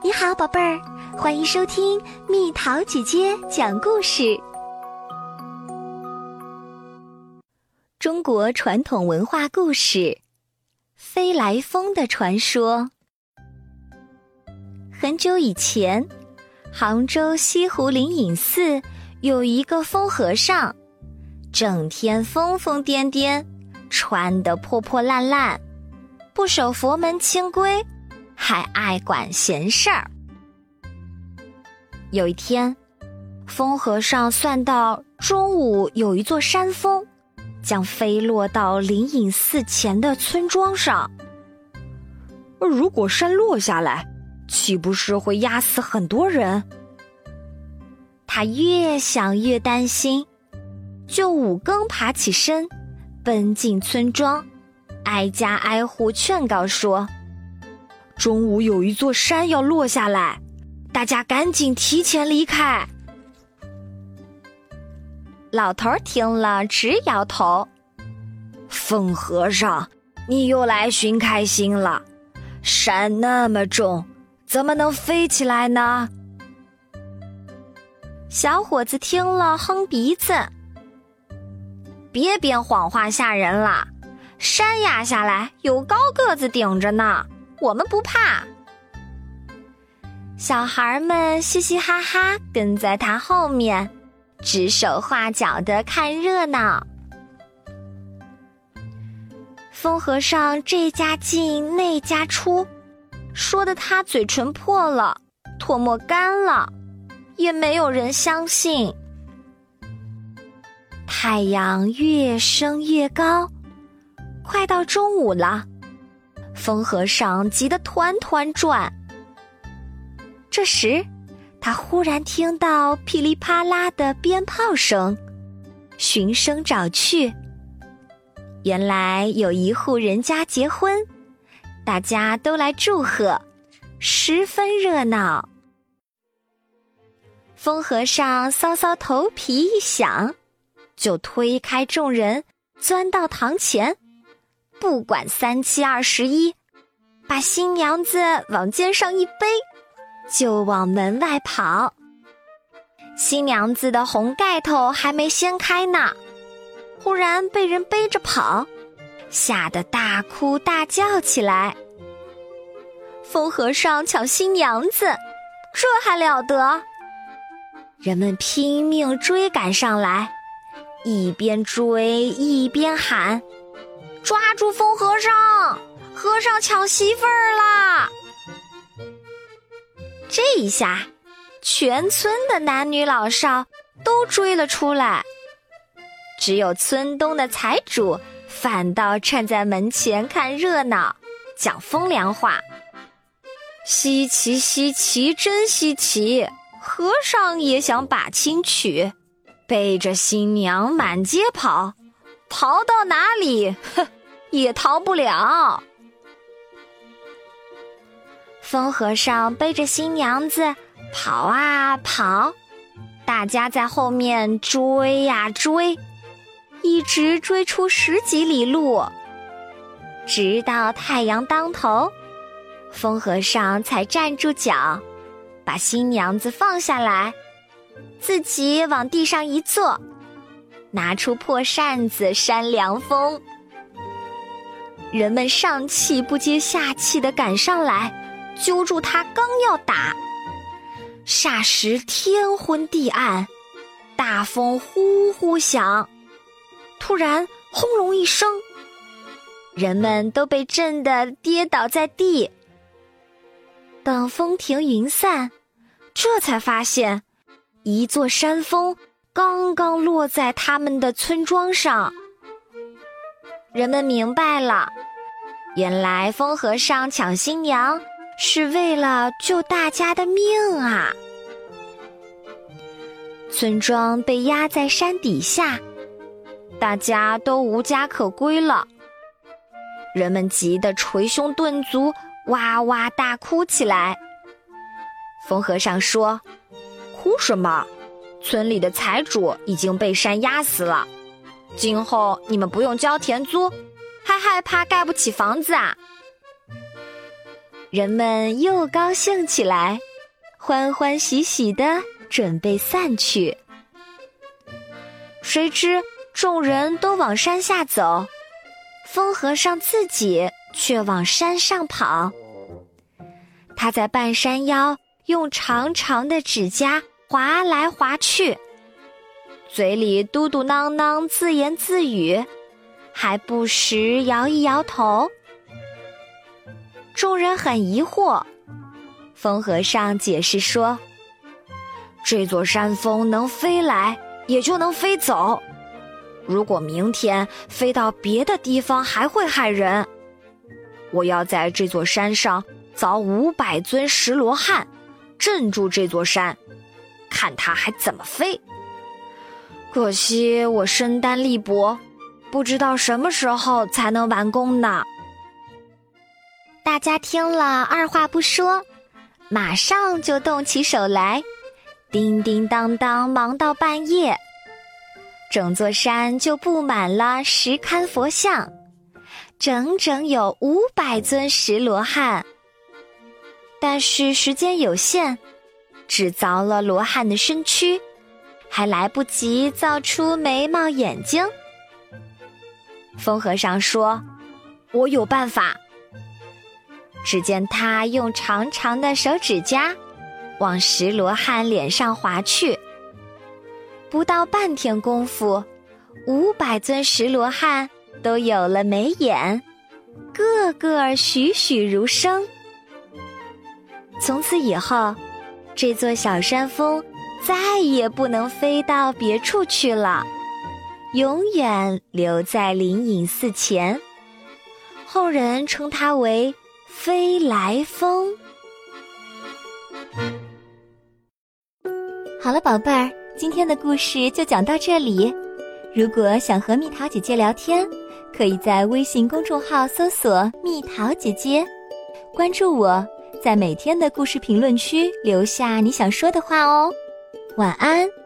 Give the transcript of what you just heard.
你好，宝贝儿，欢迎收听蜜桃姐姐讲故事。中国传统文化故事《飞来峰的传说》。很久以前，杭州西湖灵隐寺有一个疯和尚，整天疯疯癫癫，穿得破破烂烂，不守佛门清规。还爱管闲事儿。有一天，风和尚算到中午有一座山峰将飞落到灵隐寺前的村庄上。如果山落下来，岂不是会压死很多人？他越想越担心，就五更爬起身，奔进村庄，挨家挨户劝告说。中午有一座山要落下来，大家赶紧提前离开。老头听了直摇头：“疯和尚，你又来寻开心了。山那么重，怎么能飞起来呢？”小伙子听了哼鼻子：“别编谎话吓人了，山压下来有高个子顶着呢。”我们不怕，小孩们嘻嘻哈哈跟在他后面，指手画脚的看热闹。风和尚这家进那家出，说的他嘴唇破了，唾沫干了，也没有人相信。太阳越升越高，快到中午了。风和尚急得团团转。这时，他忽然听到噼里啪啦的鞭炮声，循声找去。原来有一户人家结婚，大家都来祝贺，十分热闹。风和尚搔搔头皮一想，就推开众人，钻到堂前。不管三七二十一，把新娘子往肩上一背，就往门外跑。新娘子的红盖头还没掀开呢，忽然被人背着跑，吓得大哭大叫起来。疯和尚抢新娘子，这还了得！人们拼命追赶上来，一边追一边喊。抓住疯和尚！和尚抢媳妇儿啦！这一下，全村的男女老少都追了出来，只有村东的财主反倒站在门前看热闹，讲风凉话：“稀奇稀奇，真稀奇！和尚也想把亲娶，背着新娘满街跑，逃到哪里？哼！”也逃不了。风和尚背着新娘子跑啊跑，大家在后面追呀追，一直追出十几里路，直到太阳当头，风和尚才站住脚，把新娘子放下来，自己往地上一坐，拿出破扇子扇凉风。人们上气不接下气的赶上来，揪住他，刚要打，霎时天昏地暗，大风呼呼响，突然轰隆一声，人们都被震得跌倒在地。等风停云散，这才发现，一座山峰刚刚落在他们的村庄上。人们明白了，原来疯和尚抢新娘是为了救大家的命啊！村庄被压在山底下，大家都无家可归了。人们急得捶胸顿足，哇哇大哭起来。风和尚说：“哭什么？村里的财主已经被山压死了。”今后你们不用交田租，还害怕盖不起房子啊？人们又高兴起来，欢欢喜喜的准备散去。谁知众人都往山下走，风和尚自己却往山上跑。他在半山腰用长长的指甲划来划去，嘴里嘟嘟囔囔自言自语，还不时摇一摇头。众人很疑惑，风和尚解释说：“这座山峰能飞来，也就能飞走。如果明天飞到别的地方，还会害人。我要在这座山上凿五百尊石罗汉，镇住这座山，看它还怎么飞。可惜我身单力薄，不知道什么时候才能完工呢。”大家听了，二话不说，马上就动起手来，叮叮当当忙到半夜。整座山就布满了石龛佛像，整整有五百尊石罗汉。但是时间有限，只凿了罗汉的身躯，还来不及造出眉毛眼睛。风和尚说：“我有办法。”只见他用长长的手指甲往石罗汉脸上划去，不到半天功夫，五百尊石罗汉都有了眉眼，个个栩栩如生。从此以后，这座小山峰再也不能飞到别处去了，永远留在灵隐寺前。后人称它为。飞来峰。好了，宝贝儿，今天的故事就讲到这里。如果想和蜜桃姐姐聊天，可以在微信公众号搜索“蜜桃姐姐”，关注我，在每天的故事评论区留下你想说的话哦。晚安。